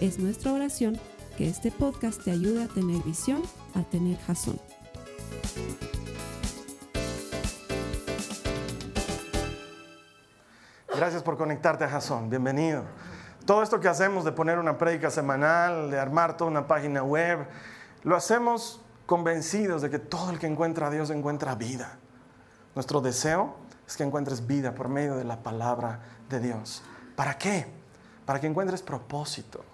Es nuestra oración que este podcast te ayude a tener visión, a tener jazón. Gracias por conectarte a Jason. Bienvenido. Todo esto que hacemos de poner una prédica semanal, de armar toda una página web, lo hacemos convencidos de que todo el que encuentra a Dios encuentra vida. Nuestro deseo es que encuentres vida por medio de la palabra de Dios. ¿Para qué? Para que encuentres propósito.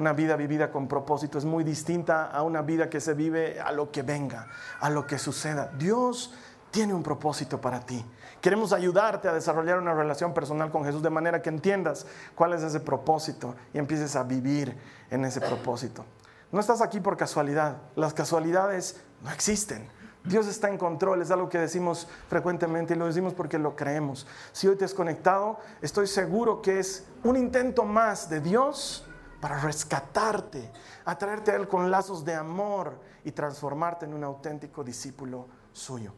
Una vida vivida con propósito es muy distinta a una vida que se vive a lo que venga, a lo que suceda. Dios tiene un propósito para ti. Queremos ayudarte a desarrollar una relación personal con Jesús de manera que entiendas cuál es ese propósito y empieces a vivir en ese propósito. No estás aquí por casualidad. Las casualidades no existen. Dios está en control, es algo que decimos frecuentemente y lo decimos porque lo creemos. Si hoy te has conectado, estoy seguro que es un intento más de Dios para rescatarte, atraerte a Él con lazos de amor y transformarte en un auténtico discípulo suyo.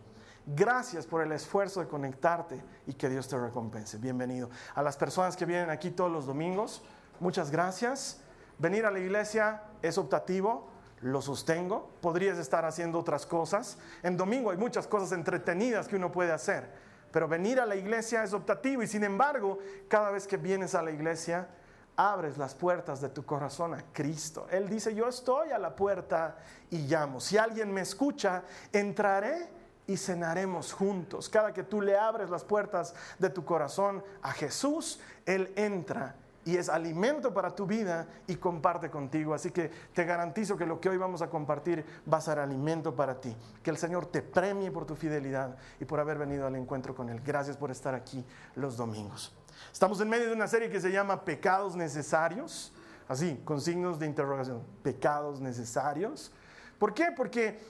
Gracias por el esfuerzo de conectarte y que Dios te recompense. Bienvenido. A las personas que vienen aquí todos los domingos, muchas gracias. Venir a la iglesia es optativo, lo sostengo. Podrías estar haciendo otras cosas. En domingo hay muchas cosas entretenidas que uno puede hacer, pero venir a la iglesia es optativo y sin embargo, cada vez que vienes a la iglesia, abres las puertas de tu corazón a Cristo. Él dice, yo estoy a la puerta y llamo. Si alguien me escucha, entraré y cenaremos juntos. Cada que tú le abres las puertas de tu corazón a Jesús, Él entra y es alimento para tu vida y comparte contigo. Así que te garantizo que lo que hoy vamos a compartir va a ser alimento para ti. Que el Señor te premie por tu fidelidad y por haber venido al encuentro con Él. Gracias por estar aquí los domingos. Estamos en medio de una serie que se llama Pecados Necesarios, así, con signos de interrogación. Pecados necesarios. ¿Por qué? Porque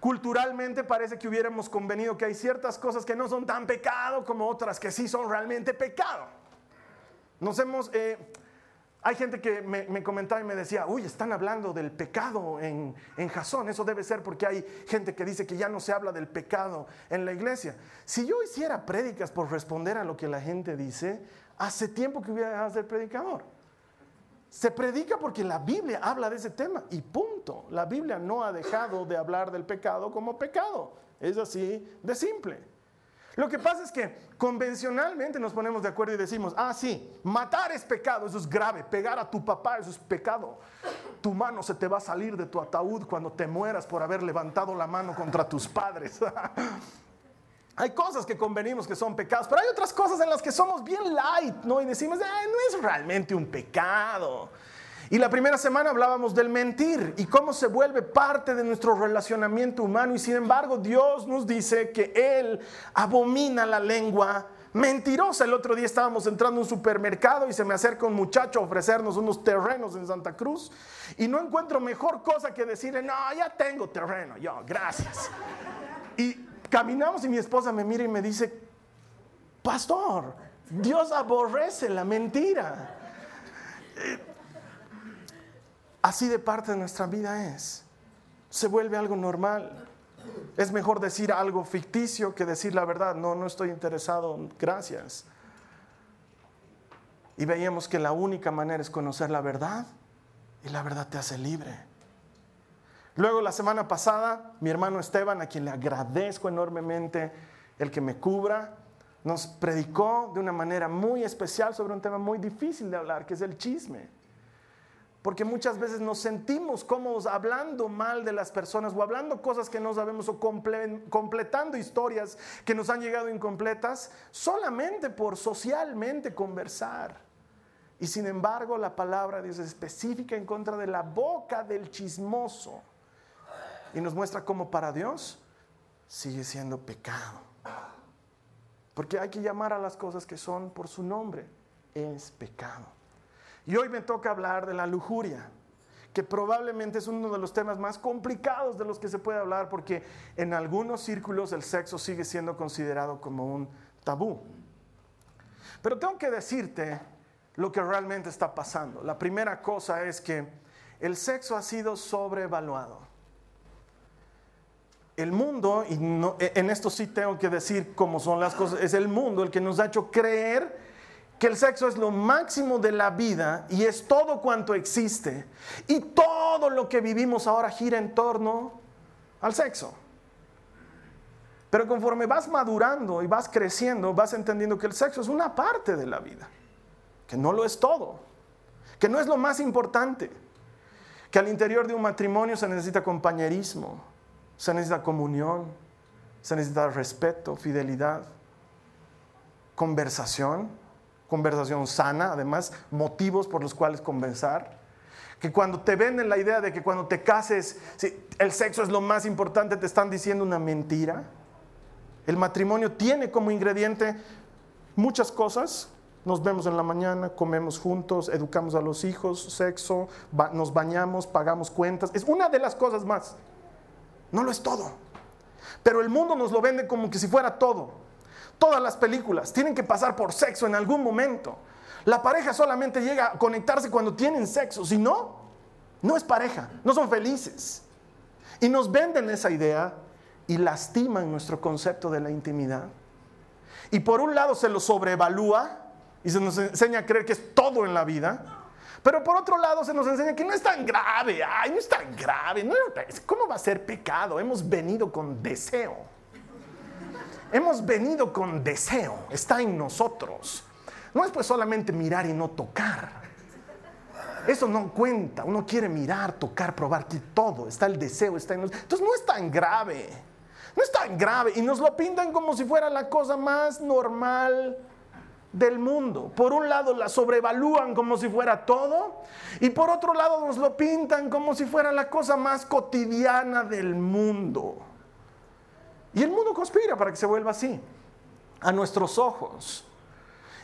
culturalmente parece que hubiéramos convenido que hay ciertas cosas que no son tan pecado como otras que sí son realmente pecado. Nos hemos, eh, hay gente que me, comentaba y me decía, uy, están hablando del pecado en, en Jasón. Eso debe ser porque hay gente que dice que ya no se habla del pecado en la iglesia. Si yo hiciera prédicas por responder a lo que la gente dice, hace tiempo que hubiera dejado de ser predicador. Se predica porque la Biblia habla de ese tema y punto. La Biblia no ha dejado de hablar del pecado como pecado. Es así de simple. Lo que pasa es que convencionalmente nos ponemos de acuerdo y decimos, ah, sí, matar es pecado, eso es grave, pegar a tu papá, eso es pecado. Tu mano se te va a salir de tu ataúd cuando te mueras por haber levantado la mano contra tus padres. Hay cosas que convenimos que son pecados, pero hay otras cosas en las que somos bien light, ¿no? Y decimos, no es realmente un pecado. Y la primera semana hablábamos del mentir y cómo se vuelve parte de nuestro relacionamiento humano. Y sin embargo, Dios nos dice que Él abomina la lengua mentirosa. El otro día estábamos entrando a un supermercado y se me acerca un muchacho a ofrecernos unos terrenos en Santa Cruz. Y no encuentro mejor cosa que decirle, no, ya tengo terreno, yo, gracias. Y Caminamos y mi esposa me mira y me dice, pastor, Dios aborrece la mentira. Así de parte de nuestra vida es. Se vuelve algo normal. Es mejor decir algo ficticio que decir la verdad. No, no estoy interesado. Gracias. Y veíamos que la única manera es conocer la verdad y la verdad te hace libre. Luego la semana pasada, mi hermano Esteban, a quien le agradezco enormemente el que me cubra, nos predicó de una manera muy especial sobre un tema muy difícil de hablar, que es el chisme. Porque muchas veces nos sentimos cómodos hablando mal de las personas o hablando cosas que no sabemos o completando historias que nos han llegado incompletas solamente por socialmente conversar. Y sin embargo la palabra de Dios es específica en contra de la boca del chismoso y nos muestra cómo para Dios sigue siendo pecado. Porque hay que llamar a las cosas que son por su nombre. Es pecado. Y hoy me toca hablar de la lujuria, que probablemente es uno de los temas más complicados de los que se puede hablar porque en algunos círculos el sexo sigue siendo considerado como un tabú. Pero tengo que decirte lo que realmente está pasando. La primera cosa es que el sexo ha sido sobrevaluado. El mundo, y en esto sí tengo que decir cómo son las cosas, es el mundo el que nos ha hecho creer que el sexo es lo máximo de la vida y es todo cuanto existe. Y todo lo que vivimos ahora gira en torno al sexo. Pero conforme vas madurando y vas creciendo, vas entendiendo que el sexo es una parte de la vida, que no lo es todo, que no es lo más importante, que al interior de un matrimonio se necesita compañerismo, se necesita comunión, se necesita respeto, fidelidad, conversación conversación sana, además motivos por los cuales conversar. Que cuando te venden la idea de que cuando te cases el sexo es lo más importante, te están diciendo una mentira. El matrimonio tiene como ingrediente muchas cosas. Nos vemos en la mañana, comemos juntos, educamos a los hijos, sexo, nos bañamos, pagamos cuentas. Es una de las cosas más. No lo es todo. Pero el mundo nos lo vende como que si fuera todo. Todas las películas tienen que pasar por sexo en algún momento. La pareja solamente llega a conectarse cuando tienen sexo, si no, no es pareja, no son felices. Y nos venden esa idea y lastiman nuestro concepto de la intimidad. Y por un lado se lo sobrevalúa y se nos enseña a creer que es todo en la vida. Pero por otro lado se nos enseña que no es tan grave, ay, no es tan grave, ¿cómo va a ser pecado? Hemos venido con deseo. Hemos venido con deseo, está en nosotros. No es pues solamente mirar y no tocar. Eso no cuenta. Uno quiere mirar, tocar, probar que todo. Está el deseo, está en nosotros. Entonces no es tan grave. No es tan grave. Y nos lo pintan como si fuera la cosa más normal del mundo. Por un lado la sobrevalúan como si fuera todo. Y por otro lado nos lo pintan como si fuera la cosa más cotidiana del mundo. Y el mundo conspira para que se vuelva así, a nuestros ojos.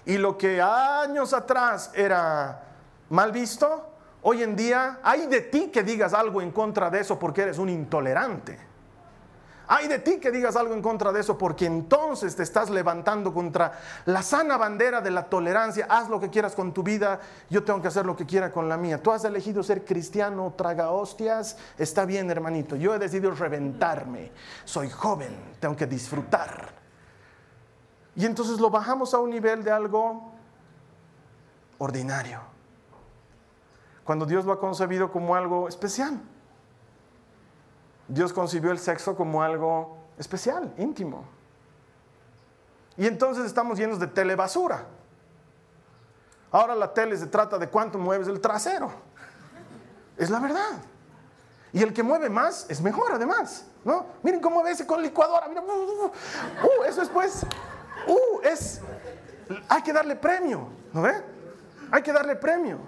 Y lo que años atrás era mal visto, hoy en día hay de ti que digas algo en contra de eso porque eres un intolerante. Hay de ti que digas algo en contra de eso porque entonces te estás levantando contra la sana bandera de la tolerancia. Haz lo que quieras con tu vida, yo tengo que hacer lo que quiera con la mía. Tú has elegido ser cristiano, traga hostias, está bien hermanito. Yo he decidido reventarme. Soy joven, tengo que disfrutar. Y entonces lo bajamos a un nivel de algo ordinario. Cuando Dios lo ha concebido como algo especial. Dios concibió el sexo como algo especial, íntimo. Y entonces estamos llenos de telebasura. Ahora la tele se trata de cuánto mueves el trasero. Es la verdad. Y el que mueve más es mejor además. ¿no? Miren cómo ese con licuadora. Uh, eso es pues. Uh, es. Hay que darle premio. ¿No ve? Hay que darle premio.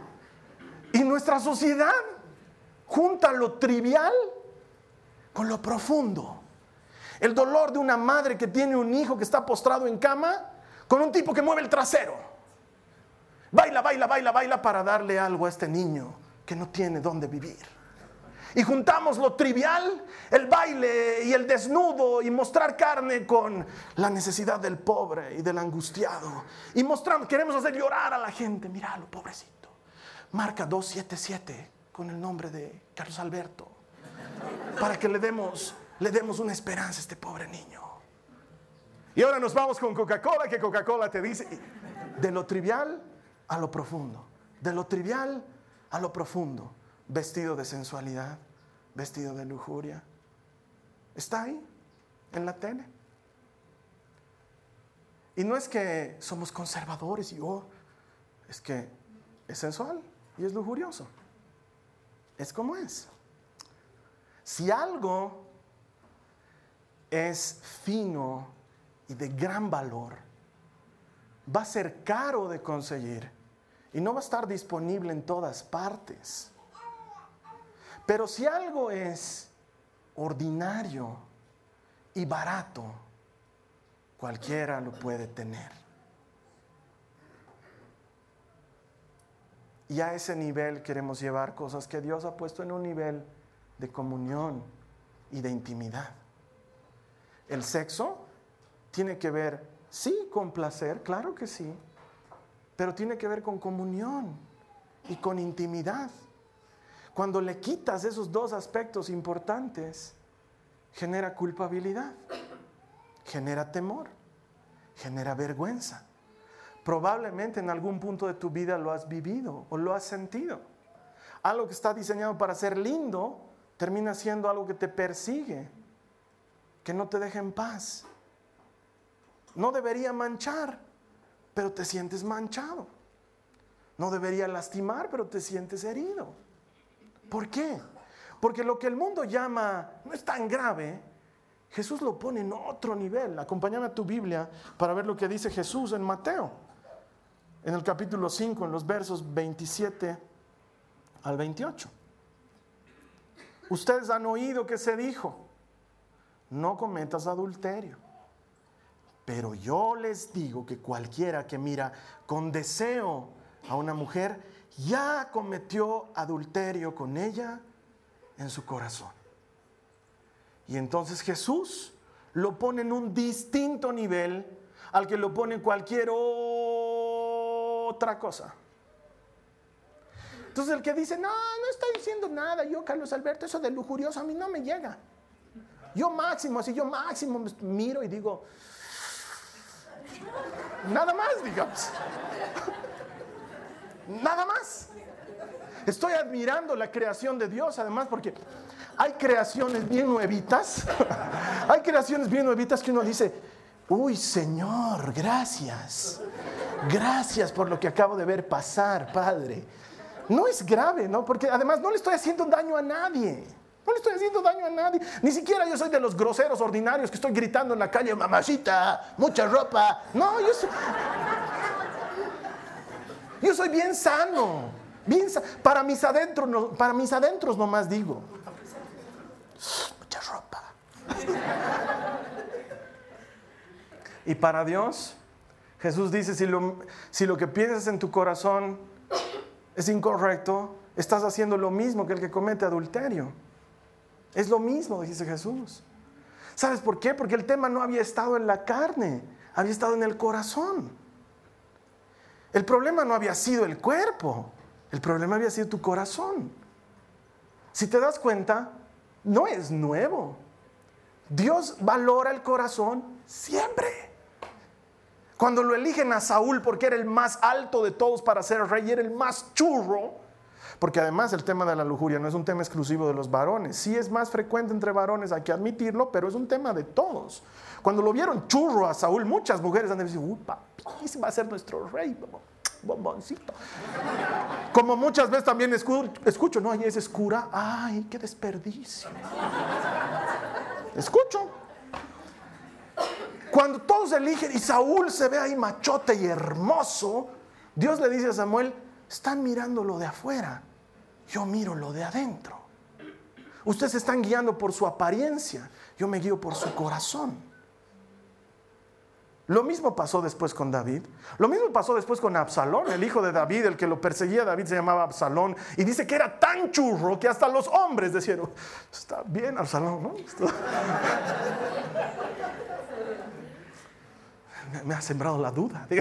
Y nuestra sociedad junta lo trivial con lo profundo. El dolor de una madre que tiene un hijo que está postrado en cama con un tipo que mueve el trasero. Baila, baila, baila, baila para darle algo a este niño que no tiene dónde vivir. Y juntamos lo trivial, el baile y el desnudo y mostrar carne con la necesidad del pobre y del angustiado. Y mostramos, queremos hacer llorar a la gente. Míralo, pobrecito. Marca 277 con el nombre de Carlos Alberto para que le demos, le demos una esperanza a este pobre niño. Y ahora nos vamos con Coca-Cola, que Coca-Cola te dice de lo trivial a lo profundo, de lo trivial a lo profundo, vestido de sensualidad, vestido de lujuria. Está ahí, en la tele. Y no es que somos conservadores y oh, es que es sensual y es lujurioso. Es como es. Si algo es fino y de gran valor, va a ser caro de conseguir y no va a estar disponible en todas partes. Pero si algo es ordinario y barato, cualquiera lo puede tener. Y a ese nivel queremos llevar cosas que Dios ha puesto en un nivel de comunión y de intimidad. El sexo tiene que ver, sí, con placer, claro que sí, pero tiene que ver con comunión y con intimidad. Cuando le quitas esos dos aspectos importantes, genera culpabilidad, genera temor, genera vergüenza. Probablemente en algún punto de tu vida lo has vivido o lo has sentido. Algo que está diseñado para ser lindo termina siendo algo que te persigue, que no te deja en paz. No debería manchar, pero te sientes manchado. No debería lastimar, pero te sientes herido. ¿Por qué? Porque lo que el mundo llama no es tan grave, Jesús lo pone en otro nivel. Acompáñame a tu Biblia para ver lo que dice Jesús en Mateo en el capítulo 5, en los versos 27 al 28. Ustedes han oído que se dijo, no cometas adulterio. Pero yo les digo que cualquiera que mira con deseo a una mujer, ya cometió adulterio con ella en su corazón. Y entonces Jesús lo pone en un distinto nivel al que lo pone cualquier otra cosa. Entonces el que dice, no, no estoy diciendo nada, yo Carlos Alberto, eso de lujurioso a mí no me llega. Yo máximo, así yo máximo miro y digo, nada más, digamos. Nada más. Estoy admirando la creación de Dios, además, porque hay creaciones bien nuevitas. hay creaciones bien nuevitas que uno dice, uy, Señor, gracias. Gracias por lo que acabo de ver pasar, Padre. No es grave, ¿no? Porque además no le estoy haciendo daño a nadie. No le estoy haciendo daño a nadie. Ni siquiera yo soy de los groseros ordinarios que estoy gritando en la calle, mamacita, mucha ropa. No, yo soy... Yo soy bien sano. Bien para mis adentros, no, para mis adentros nomás digo. Mucha ropa. y para Dios, Jesús dice, si lo, si lo que piensas en tu corazón es incorrecto, estás haciendo lo mismo que el que comete adulterio. Es lo mismo, dice Jesús. ¿Sabes por qué? Porque el tema no había estado en la carne, había estado en el corazón. El problema no había sido el cuerpo, el problema había sido tu corazón. Si te das cuenta, no es nuevo. Dios valora el corazón siempre. Cuando lo eligen a Saúl porque era el más alto de todos para ser rey, era el más churro, porque además el tema de la lujuria no es un tema exclusivo de los varones. Sí es más frecuente entre varones, hay que admitirlo, pero es un tema de todos. Cuando lo vieron churro a Saúl, muchas mujeres han dicho, uy, papi, ese va a ser nuestro rey, bomboncito. Como muchas veces también escucho, no, ahí es escura, ay, qué desperdicio. Escucho. Cuando todos eligen y Saúl se ve ahí machote y hermoso, Dios le dice a Samuel, están mirando lo de afuera yo miro lo de adentro. Ustedes están guiando por su apariencia, yo me guío por su corazón. Lo mismo pasó después con David. Lo mismo pasó después con Absalón, el hijo de David, el que lo perseguía David se llamaba Absalón. Y dice que era tan churro que hasta los hombres decían, está bien Absalón, ¿no? Me ha sembrado la duda.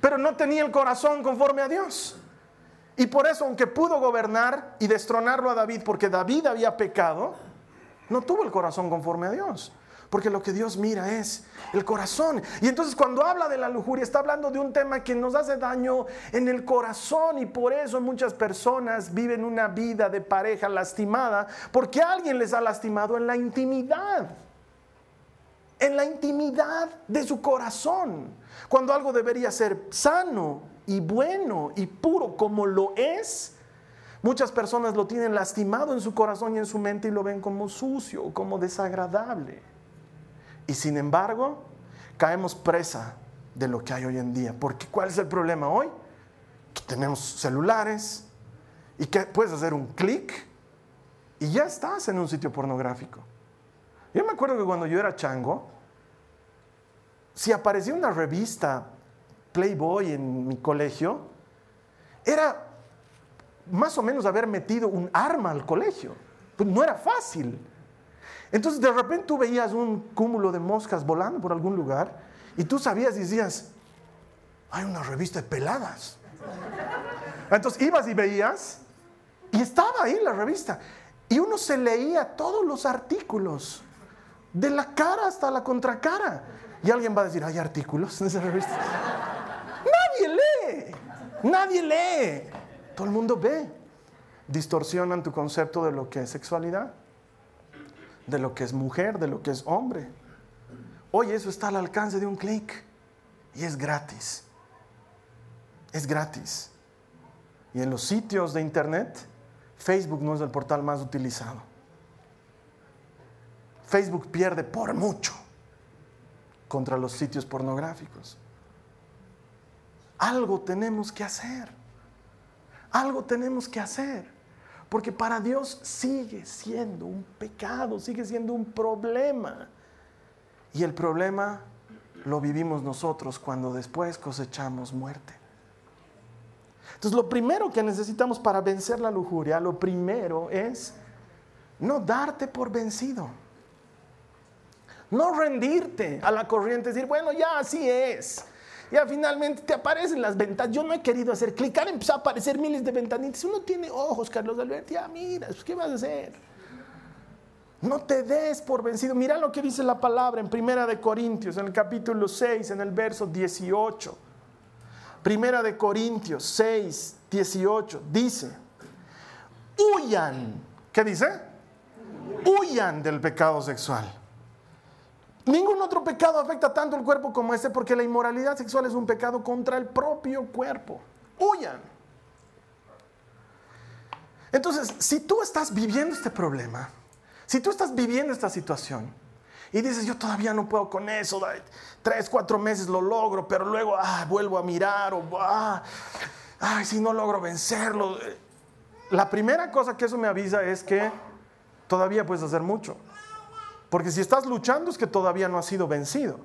Pero no tenía el corazón conforme a Dios. Y por eso, aunque pudo gobernar y destronarlo a David, porque David había pecado, no tuvo el corazón conforme a Dios. Porque lo que Dios mira es el corazón. Y entonces cuando habla de la lujuria, está hablando de un tema que nos hace daño en el corazón. Y por eso muchas personas viven una vida de pareja lastimada, porque alguien les ha lastimado en la intimidad. En la intimidad de su corazón. Cuando algo debería ser sano y bueno y puro como lo es, muchas personas lo tienen lastimado en su corazón y en su mente y lo ven como sucio, como desagradable. Y sin embargo, caemos presa de lo que hay hoy en día. Porque ¿cuál es el problema hoy? Que tenemos celulares y que puedes hacer un clic y ya estás en un sitio pornográfico. Yo me acuerdo que cuando yo era chango, si aparecía una revista Playboy en mi colegio era más o menos haber metido un arma al colegio. Pues no era fácil. Entonces de repente tú veías un cúmulo de moscas volando por algún lugar y tú sabías y decías, hay una revista de peladas. Entonces ibas y veías y estaba ahí la revista. Y uno se leía todos los artículos, de la cara hasta la contracara. Y alguien va a decir, ¿hay artículos en esa revista? Nadie lee, nadie lee. Todo el mundo ve. Distorsionan tu concepto de lo que es sexualidad, de lo que es mujer, de lo que es hombre. Hoy eso está al alcance de un clic y es gratis. Es gratis. Y en los sitios de internet, Facebook no es el portal más utilizado. Facebook pierde por mucho contra los sitios pornográficos. Algo tenemos que hacer. Algo tenemos que hacer. Porque para Dios sigue siendo un pecado, sigue siendo un problema. Y el problema lo vivimos nosotros cuando después cosechamos muerte. Entonces lo primero que necesitamos para vencer la lujuria, lo primero es no darte por vencido. No rendirte a la corriente, decir, bueno, ya así es. Ya finalmente te aparecen las ventanas. Yo no he querido hacer clicar, empezó a aparecer miles de ventanitas. Uno tiene ojos, Carlos Alberto, ya mira, pues, ¿qué vas a hacer? No te des por vencido. Mira lo que dice la palabra en Primera de Corintios, en el capítulo 6, en el verso 18. Primera de Corintios 6, 18. Dice, huyan. ¿Qué dice? Huyan del pecado sexual. Ningún otro pecado afecta tanto el cuerpo como este porque la inmoralidad sexual es un pecado contra el propio cuerpo. Huyan. Entonces, si tú estás viviendo este problema, si tú estás viviendo esta situación y dices, yo todavía no puedo con eso, tres, cuatro meses lo logro, pero luego ah, vuelvo a mirar o ah, ay, si no logro vencerlo. La primera cosa que eso me avisa es que todavía puedes hacer mucho. Porque si estás luchando es que todavía no has sido vencido.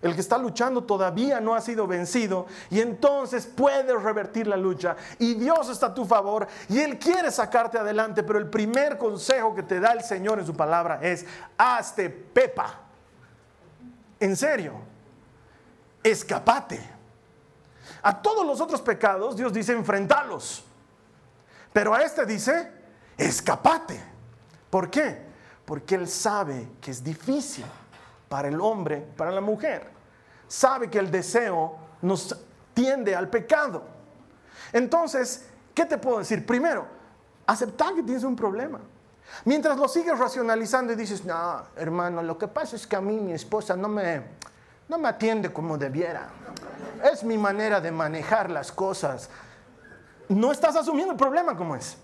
El que está luchando todavía no ha sido vencido y entonces puedes revertir la lucha y Dios está a tu favor y Él quiere sacarte adelante, pero el primer consejo que te da el Señor en su palabra es, hazte pepa. En serio, escapate. A todos los otros pecados Dios dice, enfrentalos. Pero a este dice, escapate. ¿Por qué? Porque Él sabe que es difícil para el hombre, para la mujer. Sabe que el deseo nos tiende al pecado. Entonces, ¿qué te puedo decir? Primero, aceptar que tienes un problema. Mientras lo sigues racionalizando y dices, no, hermano, lo que pasa es que a mí mi esposa no me, no me atiende como debiera. Es mi manera de manejar las cosas. No estás asumiendo el problema como es.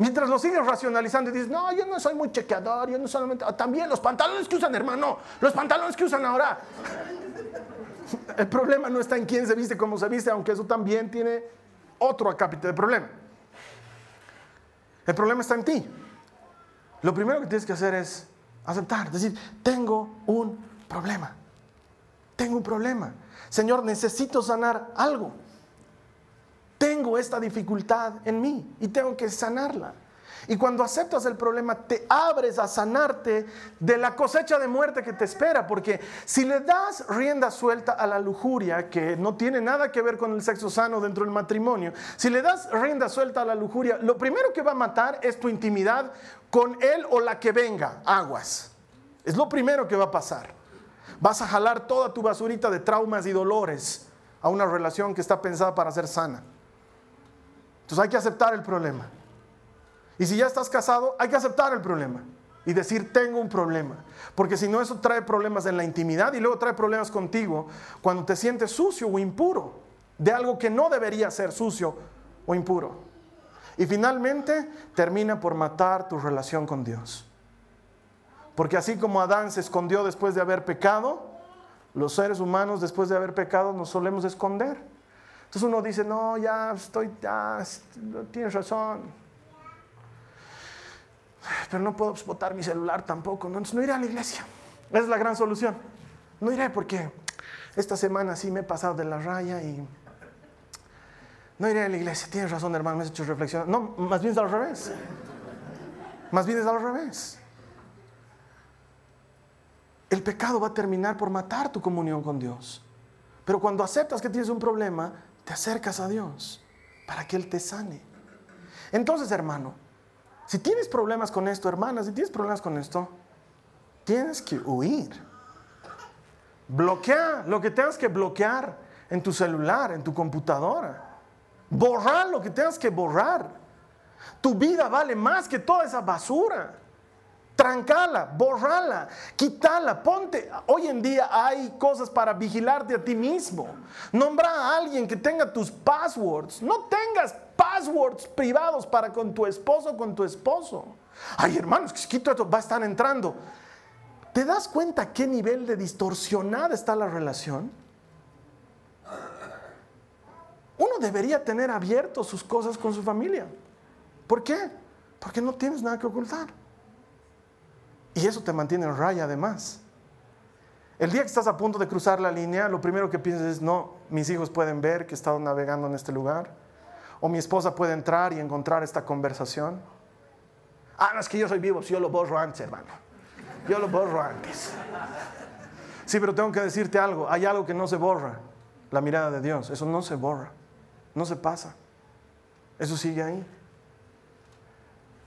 Mientras lo sigues racionalizando y dices, no, yo no soy muy chequeador, yo no solamente... Ah, también los pantalones que usan, hermano, los pantalones que usan ahora. El problema no está en quién se viste, cómo se viste, aunque eso también tiene otro acápite de problema. El problema está en ti. Lo primero que tienes que hacer es aceptar, decir, tengo un problema. Tengo un problema. Señor, necesito sanar algo tengo esta dificultad en mí y tengo que sanarla. Y cuando aceptas el problema, te abres a sanarte de la cosecha de muerte que te espera, porque si le das rienda suelta a la lujuria, que no tiene nada que ver con el sexo sano dentro del matrimonio, si le das rienda suelta a la lujuria, lo primero que va a matar es tu intimidad con él o la que venga, aguas. Es lo primero que va a pasar. Vas a jalar toda tu basurita de traumas y dolores a una relación que está pensada para ser sana. Entonces hay que aceptar el problema. Y si ya estás casado, hay que aceptar el problema y decir, tengo un problema. Porque si no, eso trae problemas en la intimidad y luego trae problemas contigo cuando te sientes sucio o impuro de algo que no debería ser sucio o impuro. Y finalmente termina por matar tu relación con Dios. Porque así como Adán se escondió después de haber pecado, los seres humanos después de haber pecado nos solemos esconder. Entonces uno dice, no, ya estoy, ya, tienes razón. Pero no puedo botar mi celular tampoco, ¿no? entonces no iré a la iglesia. Esa es la gran solución. No iré porque esta semana sí me he pasado de la raya y no iré a la iglesia. Tienes razón, hermano, me has hecho reflexionar. No, más bien es al revés. Más bien es al revés. El pecado va a terminar por matar tu comunión con Dios. Pero cuando aceptas que tienes un problema, te acercas a Dios para que Él te sane. Entonces, hermano, si tienes problemas con esto, hermana, si tienes problemas con esto, tienes que huir. Bloquea lo que tengas que bloquear en tu celular, en tu computadora. Borrar lo que tengas que borrar. Tu vida vale más que toda esa basura. Trancala, borrala, quitala, ponte. Hoy en día hay cosas para vigilarte a ti mismo. Nombra a alguien que tenga tus passwords. No tengas passwords privados para con tu esposo con tu esposo. Ay, hermanos, que quito esto, va a estar entrando. ¿Te das cuenta qué nivel de distorsionada está la relación? Uno debería tener abierto sus cosas con su familia. ¿Por qué? Porque no tienes nada que ocultar. Y eso te mantiene en raya además. El día que estás a punto de cruzar la línea, lo primero que piensas es, no, mis hijos pueden ver que he estado navegando en este lugar. O mi esposa puede entrar y encontrar esta conversación. Ah, no, es que yo soy vivo, si yo lo borro antes, hermano. Yo lo borro antes. Sí, pero tengo que decirte algo. Hay algo que no se borra. La mirada de Dios. Eso no se borra. No se pasa. Eso sigue ahí.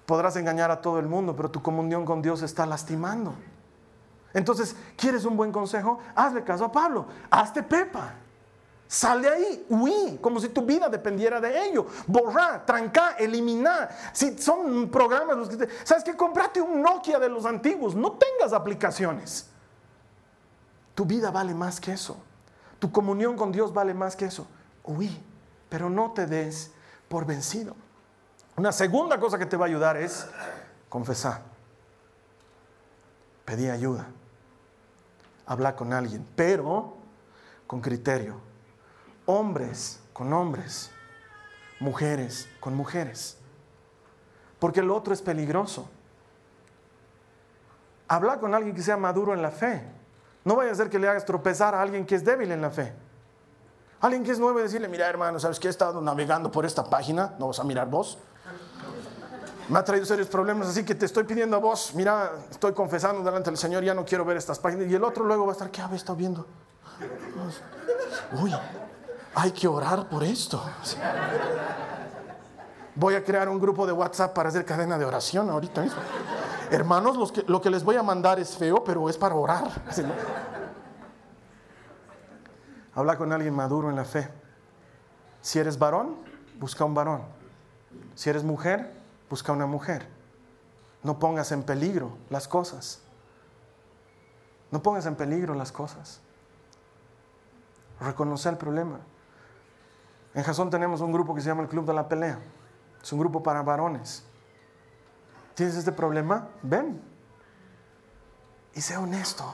Podrás engañar a todo el mundo, pero tu comunión con Dios está lastimando. Entonces, ¿quieres un buen consejo? Hazle caso a Pablo. Hazte pepa. Sal de ahí, huí, como si tu vida dependiera de ello. Borrar, trancar, eliminar. Si son programas los que te... ¿Sabes qué? Comprate un Nokia de los antiguos. No tengas aplicaciones. Tu vida vale más que eso. Tu comunión con Dios vale más que eso. Huí, pero no te des por vencido. Una segunda cosa que te va a ayudar es confesar. Pedir ayuda. Hablar con alguien, pero con criterio. Hombres con hombres. Mujeres con mujeres. Porque lo otro es peligroso. Habla con alguien que sea maduro en la fe. No vaya a ser que le hagas tropezar a alguien que es débil en la fe. Alguien que es nuevo decirle, mira hermano, ¿sabes que he estado navegando por esta página? ¿No vas a mirar vos? Me ha traído serios problemas, así que te estoy pidiendo a vos, mira, estoy confesando delante del Señor, ya no quiero ver estas páginas. Y el otro luego va a estar, ¿qué había estado viendo? Uy, hay que orar por esto. Voy a crear un grupo de WhatsApp para hacer cadena de oración ahorita mismo. Hermanos, lo que les voy a mandar es feo, pero es para orar. Habla con alguien maduro en la fe. Si eres varón, busca un varón. Si eres mujer, busca una mujer. No pongas en peligro las cosas. No pongas en peligro las cosas. Reconoce el problema. En Jasón tenemos un grupo que se llama el Club de la Pelea. Es un grupo para varones. ¿Tienes este problema? Ven. Y sea honesto.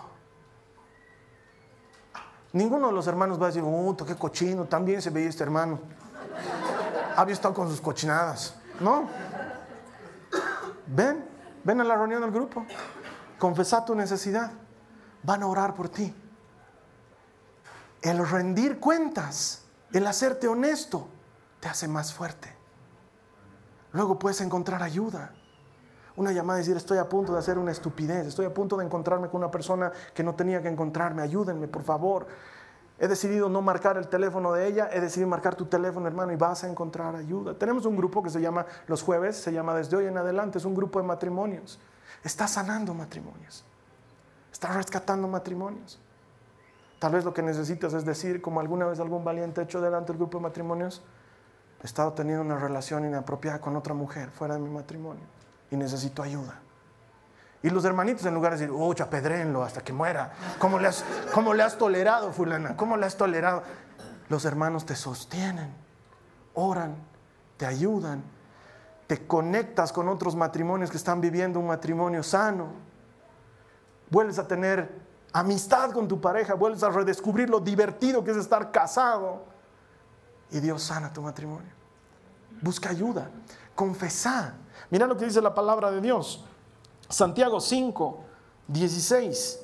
Ninguno de los hermanos va a decir, ¡uh, qué cochino! También se veía este hermano. Había estado con sus cochinadas. No. Ven, ven a la reunión del grupo. Confesa tu necesidad. Van a orar por ti. El rendir cuentas, el hacerte honesto, te hace más fuerte. Luego puedes encontrar ayuda. Una llamada y decir, estoy a punto de hacer una estupidez, estoy a punto de encontrarme con una persona que no tenía que encontrarme, ayúdenme, por favor. He decidido no marcar el teléfono de ella, he decidido marcar tu teléfono, hermano, y vas a encontrar ayuda. Tenemos un grupo que se llama Los Jueves, se llama Desde hoy en adelante, es un grupo de matrimonios. Está sanando matrimonios, está rescatando matrimonios. Tal vez lo que necesitas es decir, como alguna vez algún valiente hecho delante del grupo de matrimonios, he estado teniendo una relación inapropiada con otra mujer fuera de mi matrimonio y necesito ayuda. Y los hermanitos, en lugar de decir, oh, chapedrenlo hasta que muera, ¿cómo le, has, ¿cómo le has tolerado, fulana? ¿Cómo le has tolerado? Los hermanos te sostienen, oran, te ayudan, te conectas con otros matrimonios que están viviendo un matrimonio sano. Vuelves a tener amistad con tu pareja, vuelves a redescubrir lo divertido que es estar casado. Y Dios sana tu matrimonio. Busca ayuda, confesá. Mira lo que dice la palabra de Dios. Santiago 5, 16.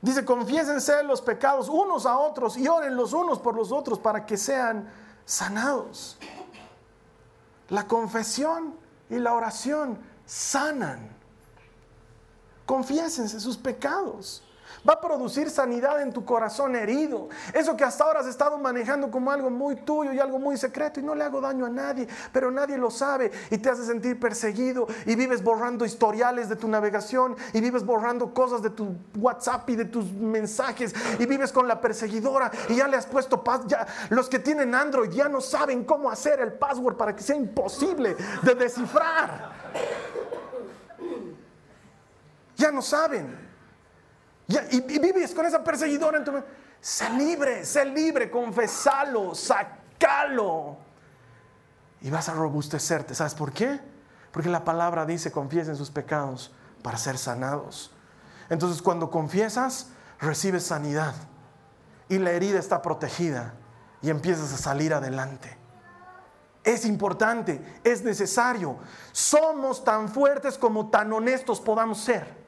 Dice, confiésense los pecados unos a otros y oren los unos por los otros para que sean sanados. La confesión y la oración sanan. Confiésense sus pecados va a producir sanidad en tu corazón herido. Eso que hasta ahora has estado manejando como algo muy tuyo y algo muy secreto y no le hago daño a nadie, pero nadie lo sabe y te hace sentir perseguido y vives borrando historiales de tu navegación y vives borrando cosas de tu WhatsApp y de tus mensajes y vives con la perseguidora y ya le has puesto paz. Ya, los que tienen Android ya no saben cómo hacer el password para que sea imposible de descifrar. Ya no saben y, vives con esa perseguidora en tu mente. Sé libre, sé libre, confesalo, sacalo. Y vas a robustecerte. ¿Sabes por qué? Porque la palabra dice, confiesen sus pecados para ser sanados. Entonces cuando confiesas, recibes sanidad. Y la herida está protegida. Y empiezas a salir adelante. Es importante, es necesario. Somos tan fuertes como tan honestos podamos ser.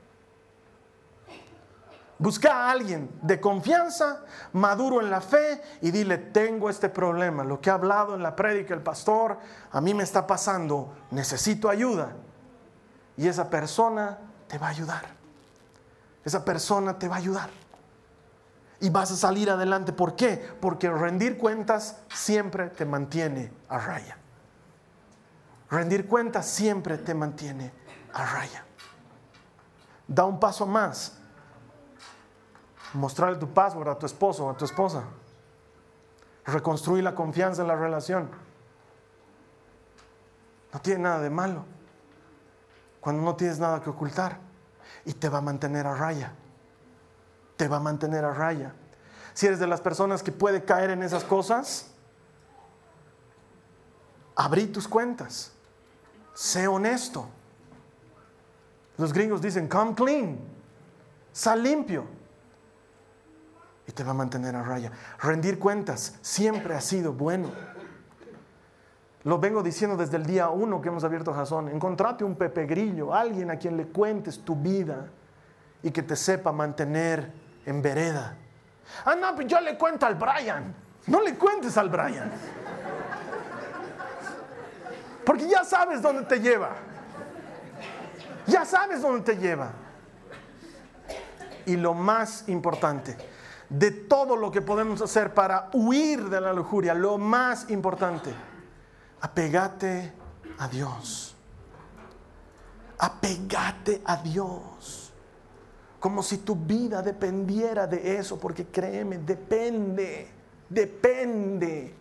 Busca a alguien de confianza, maduro en la fe y dile, tengo este problema, lo que ha hablado en la prédica el pastor, a mí me está pasando, necesito ayuda. Y esa persona te va a ayudar. Esa persona te va a ayudar. Y vas a salir adelante. ¿Por qué? Porque rendir cuentas siempre te mantiene a raya. Rendir cuentas siempre te mantiene a raya. Da un paso más mostrarle tu password a tu esposo o a tu esposa. Reconstruir la confianza en la relación. No tiene nada de malo. Cuando no tienes nada que ocultar. Y te va a mantener a raya. Te va a mantener a raya. Si eres de las personas que puede caer en esas cosas, abrí tus cuentas. Sé honesto. Los gringos dicen, come clean. Sal limpio y te va a mantener a raya. Rendir cuentas siempre ha sido bueno. Lo vengo diciendo desde el día uno que hemos abierto Jason. Encontrate un Pepe Grillo, alguien a quien le cuentes tu vida y que te sepa mantener en vereda. Ah, no, pues yo le cuento al Brian. No le cuentes al Brian. Porque ya sabes dónde te lleva. Ya sabes dónde te lleva. Y lo más importante, de todo lo que podemos hacer para huir de la lujuria, lo más importante, apegate a Dios. Apegate a Dios. Como si tu vida dependiera de eso, porque créeme, depende, depende.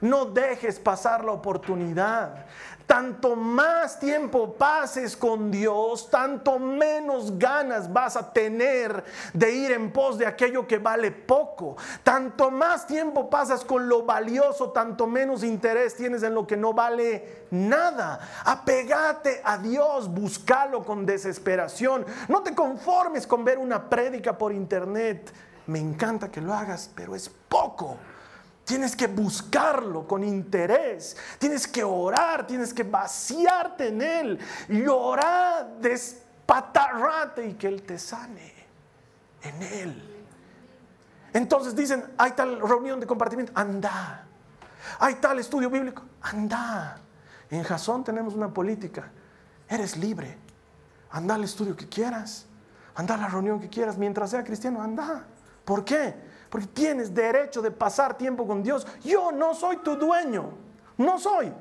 No dejes pasar la oportunidad. Tanto más tiempo pases con Dios, tanto menos ganas vas a tener de ir en pos de aquello que vale poco. Tanto más tiempo pasas con lo valioso, tanto menos interés tienes en lo que no vale nada. Apegate a Dios, búscalo con desesperación. No te conformes con ver una prédica por internet. Me encanta que lo hagas, pero es poco. Tienes que buscarlo con interés. Tienes que orar, tienes que vaciarte en Él. Llorar, despatarrate y que Él te sane en Él. Entonces dicen, hay tal reunión de compartimiento, anda. Hay tal estudio bíblico, anda. En Jasón tenemos una política. Eres libre. Anda al estudio que quieras. Anda a la reunión que quieras. Mientras sea cristiano, anda. ¿Por qué? Porque tienes derecho de pasar tiempo con Dios. Yo no soy tu dueño, no soy.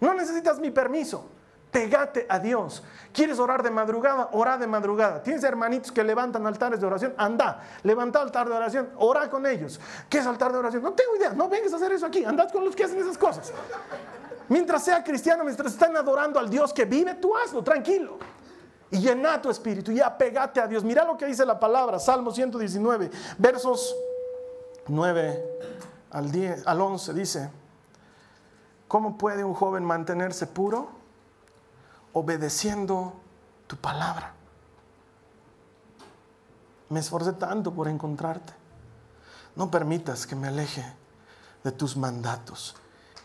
No necesitas mi permiso. Pegate a Dios. ¿Quieres orar de madrugada? Ora de madrugada. ¿Tienes hermanitos que levantan altares de oración? Anda, levanta altar de oración, ora con ellos. ¿Qué es altar de oración? No tengo idea, no vengas a hacer eso aquí. Andad con los que hacen esas cosas. Mientras sea cristiano, mientras están adorando al Dios que vive, tú hazlo, tranquilo y llena tu espíritu y apegate a Dios. Mira lo que dice la palabra, Salmo 119, versos 9 al, 10, al 11, dice, ¿cómo puede un joven mantenerse puro? Obedeciendo tu palabra. Me esforcé tanto por encontrarte. No permitas que me aleje de tus mandatos.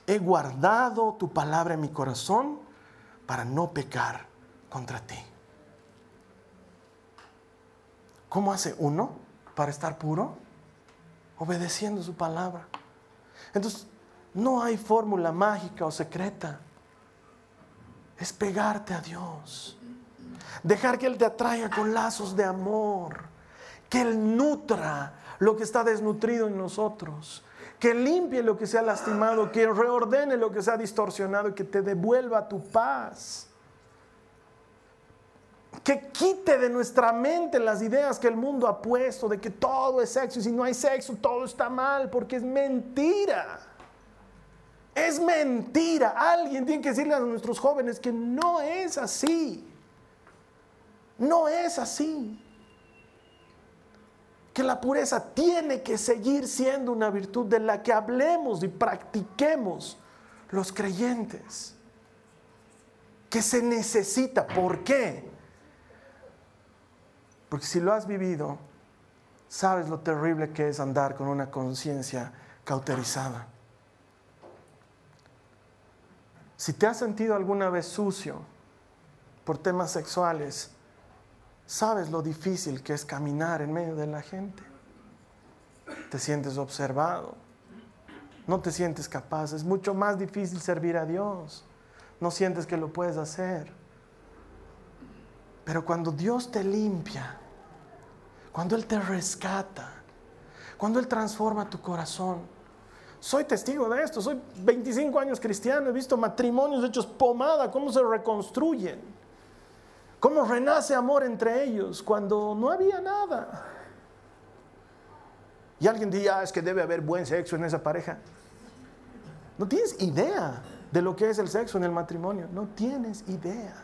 He guardado tu palabra en mi corazón para no pecar contra ti. ¿Cómo hace uno para estar puro? Obedeciendo su palabra. Entonces, no hay fórmula mágica o secreta. Es pegarte a Dios. Dejar que Él te atraiga con lazos de amor. Que Él nutra lo que está desnutrido en nosotros. Que limpie lo que se ha lastimado. Que reordene lo que se ha distorsionado que te devuelva tu paz. Que quite de nuestra mente las ideas que el mundo ha puesto de que todo es sexo y si no hay sexo todo está mal, porque es mentira. Es mentira. Alguien tiene que decirle a nuestros jóvenes que no es así. No es así. Que la pureza tiene que seguir siendo una virtud de la que hablemos y practiquemos los creyentes. Que se necesita. ¿Por qué? Porque si lo has vivido, sabes lo terrible que es andar con una conciencia cauterizada. Si te has sentido alguna vez sucio por temas sexuales, sabes lo difícil que es caminar en medio de la gente. Te sientes observado, no te sientes capaz, es mucho más difícil servir a Dios, no sientes que lo puedes hacer. Pero cuando Dios te limpia, cuando Él te rescata, cuando Él transforma tu corazón, soy testigo de esto, soy 25 años cristiano, he visto matrimonios hechos pomada, cómo se reconstruyen, cómo renace amor entre ellos cuando no había nada. Y alguien diría, ah, es que debe haber buen sexo en esa pareja. No tienes idea de lo que es el sexo en el matrimonio, no tienes idea.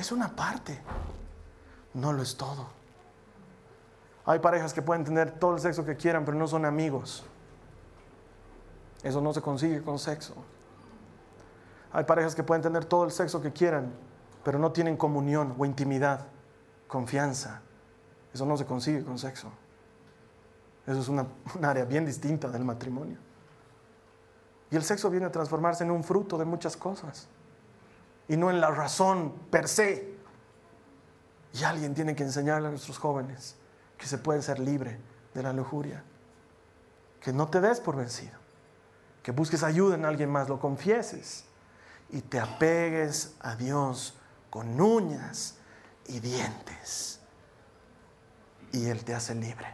Es una parte, no lo es todo. Hay parejas que pueden tener todo el sexo que quieran, pero no son amigos. Eso no se consigue con sexo. Hay parejas que pueden tener todo el sexo que quieran, pero no tienen comunión o intimidad, confianza. Eso no se consigue con sexo. Eso es una, un área bien distinta del matrimonio. Y el sexo viene a transformarse en un fruto de muchas cosas y no en la razón per se. Y alguien tiene que enseñarle a nuestros jóvenes que se puede ser libre de la lujuria, que no te des por vencido que busques ayuda en alguien más, lo confieses y te apegues a Dios con uñas y dientes. Y Él te hace libre.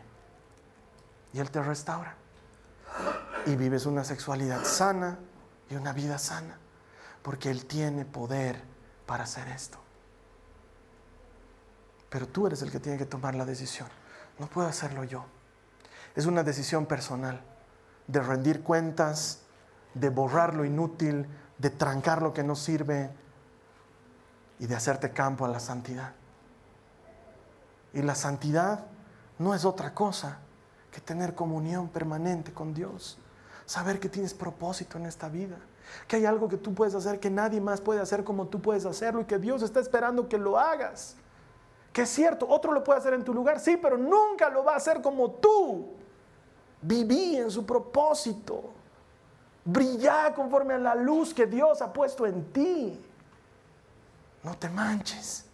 Y Él te restaura. Y vives una sexualidad sana y una vida sana. Porque Él tiene poder para hacer esto. Pero tú eres el que tiene que tomar la decisión. No puedo hacerlo yo. Es una decisión personal de rendir cuentas, de borrar lo inútil, de trancar lo que no sirve y de hacerte campo a la santidad. Y la santidad no es otra cosa que tener comunión permanente con Dios, saber que tienes propósito en esta vida, que hay algo que tú puedes hacer que nadie más puede hacer como tú puedes hacerlo y que Dios está esperando que lo hagas. Que es cierto, otro lo puede hacer en tu lugar, sí, pero nunca lo va a hacer como tú. Viví en su propósito. Brilla conforme a la luz que Dios ha puesto en ti. No te manches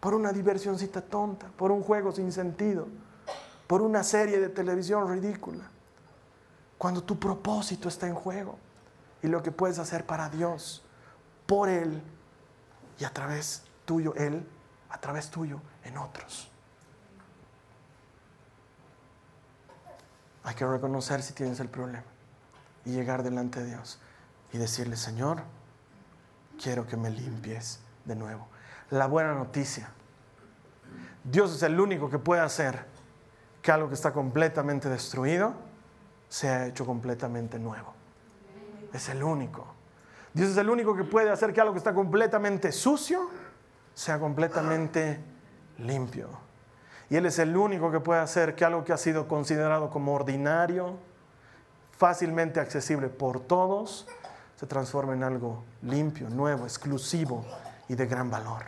por una diversióncita tonta, por un juego sin sentido, por una serie de televisión ridícula. Cuando tu propósito está en juego y lo que puedes hacer para Dios, por Él y a través tuyo, Él, a través tuyo en otros. Hay que reconocer si tienes el problema y llegar delante de Dios y decirle, Señor, quiero que me limpies de nuevo. La buena noticia, Dios es el único que puede hacer que algo que está completamente destruido sea hecho completamente nuevo. Es el único. Dios es el único que puede hacer que algo que está completamente sucio sea completamente limpio. Y Él es el único que puede hacer que algo que ha sido considerado como ordinario, fácilmente accesible por todos, se transforma en algo limpio, nuevo, exclusivo y de gran valor.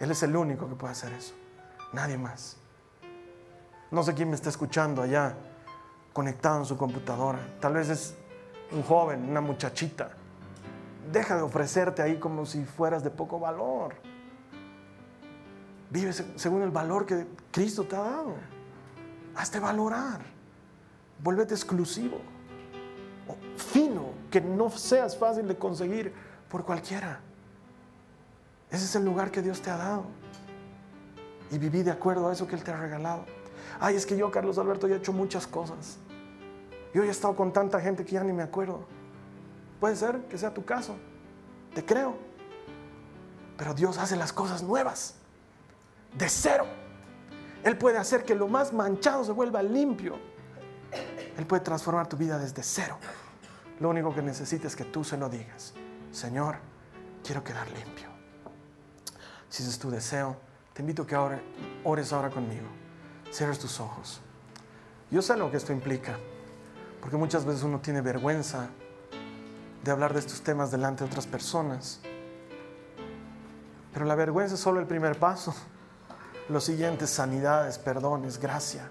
Él es el único que puede hacer eso. Nadie más. No sé quién me está escuchando allá, conectado en su computadora. Tal vez es un joven, una muchachita. Deja de ofrecerte ahí como si fueras de poco valor. Vive según el valor que Cristo te ha dado. Hazte valorar. Vuélvete exclusivo. Fino, que no seas fácil de conseguir por cualquiera. Ese es el lugar que Dios te ha dado. Y viví de acuerdo a eso que Él te ha regalado. Ay, es que yo, Carlos Alberto, ya he hecho muchas cosas. Yo ya he estado con tanta gente que ya ni me acuerdo. Puede ser que sea tu caso. Te creo. Pero Dios hace las cosas nuevas. De cero. Él puede hacer que lo más manchado se vuelva limpio. Él puede transformar tu vida desde cero. Lo único que necesitas es que tú se lo digas. Señor, quiero quedar limpio. Si ese es tu deseo, te invito a que ores ahora conmigo. Cierres tus ojos. Yo sé lo que esto implica, porque muchas veces uno tiene vergüenza de hablar de estos temas delante de otras personas. Pero la vergüenza es solo el primer paso. Lo siguiente es sanidades, perdones, gracia.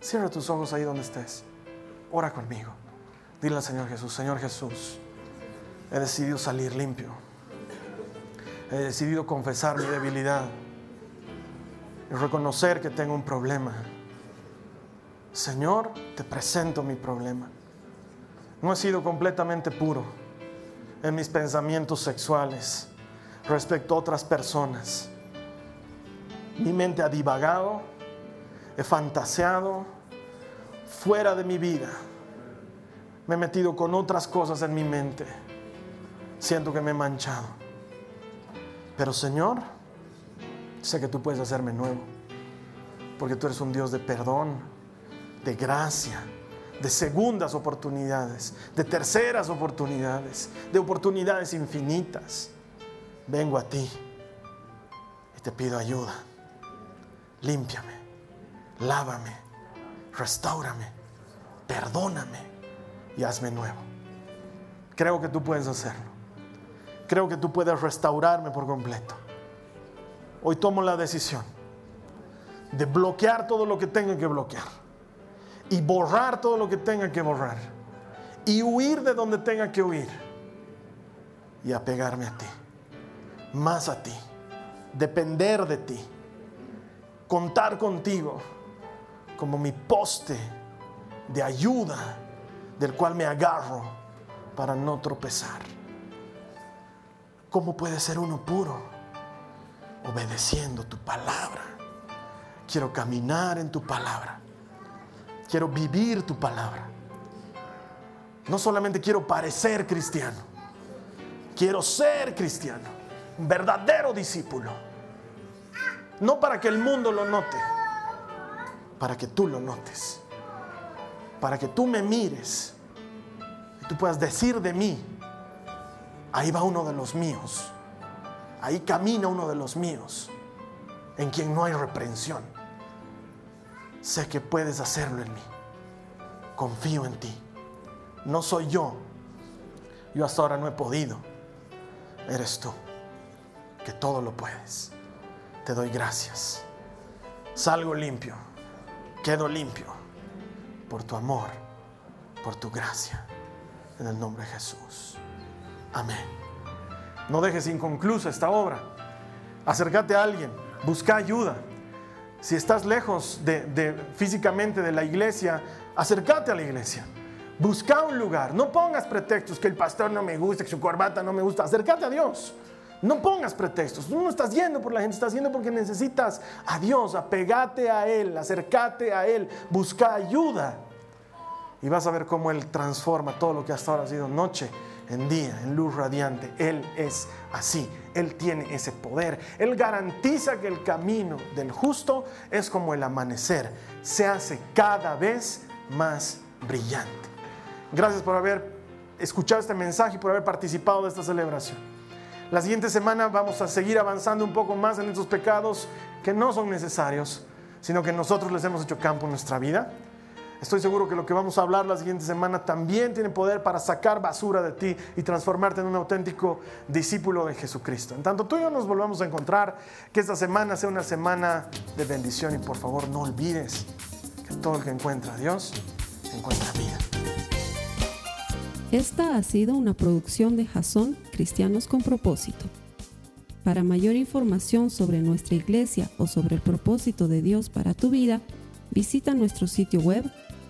Cierra tus ojos ahí donde estés. Ora conmigo. Dile al Señor Jesús, Señor Jesús, he decidido salir limpio. He decidido confesar mi debilidad y reconocer que tengo un problema. Señor, te presento mi problema. No he sido completamente puro en mis pensamientos sexuales respecto a otras personas. Mi mente ha divagado, he fantaseado fuera de mi vida. Me he metido con otras cosas en mi mente. Siento que me he manchado. Pero Señor, sé que tú puedes hacerme nuevo. Porque tú eres un Dios de perdón, de gracia, de segundas oportunidades, de terceras oportunidades, de oportunidades infinitas. Vengo a ti y te pido ayuda. Límpiame, lávame, restaurame, perdóname y hazme nuevo. Creo que tú puedes hacerlo. Creo que tú puedes restaurarme por completo. Hoy tomo la decisión de bloquear todo lo que tenga que bloquear y borrar todo lo que tenga que borrar y huir de donde tenga que huir y apegarme a ti, más a ti, depender de ti, contar contigo como mi poste de ayuda del cual me agarro para no tropezar. ¿Cómo puede ser uno puro? Obedeciendo tu palabra. Quiero caminar en tu palabra quiero vivir tu palabra. No solamente quiero parecer cristiano, quiero ser cristiano, un verdadero discípulo. No para que el mundo lo note, para que tú lo notes, para que tú me mires y tú puedas decir de mí, ahí va uno de los míos, ahí camina uno de los míos, en quien no hay reprensión sé que puedes hacerlo en mí. Confío en ti. No soy yo. Yo hasta ahora no he podido. Eres tú, que todo lo puedes. Te doy gracias. Salgo limpio. Quedo limpio por tu amor, por tu gracia. En el nombre de Jesús. Amén. No dejes inconclusa esta obra. Acércate a alguien. Busca ayuda. Si estás lejos de, físicamente de la iglesia, acércate a la iglesia. Busca un lugar. No pongas pretextos que el pastor no me gusta, que su corbata no me gusta. Acércate a Dios. No pongas pretextos. Tú no estás yendo por la gente, estás yendo porque necesitas a Dios. Apegate a Él, acércate a Él, busca ayuda. Y vas a ver cómo Él transforma todo lo que hasta ahora ha sido noche en día, en luz radiante. Él es así, Él tiene ese poder. Él garantiza que el camino del justo es como el amanecer, se hace cada vez más brillante. Gracias por haber escuchado este mensaje y por haber participado de esta celebración. La siguiente semana vamos a seguir avanzando un poco más en estos pecados que no son necesarios, sino que nosotros les hemos hecho campo en nuestra vida. Estoy seguro que lo que vamos a hablar la siguiente semana también tiene poder para sacar basura de ti y transformarte en un auténtico discípulo de Jesucristo. En tanto tú y yo nos volvamos a encontrar, que esta semana sea una semana de bendición y por favor no olvides que todo el que encuentra a Dios encuentra vida. Esta ha sido una producción de Jason Cristianos con propósito. Para mayor información sobre nuestra iglesia o sobre el propósito de Dios para tu vida, visita nuestro sitio web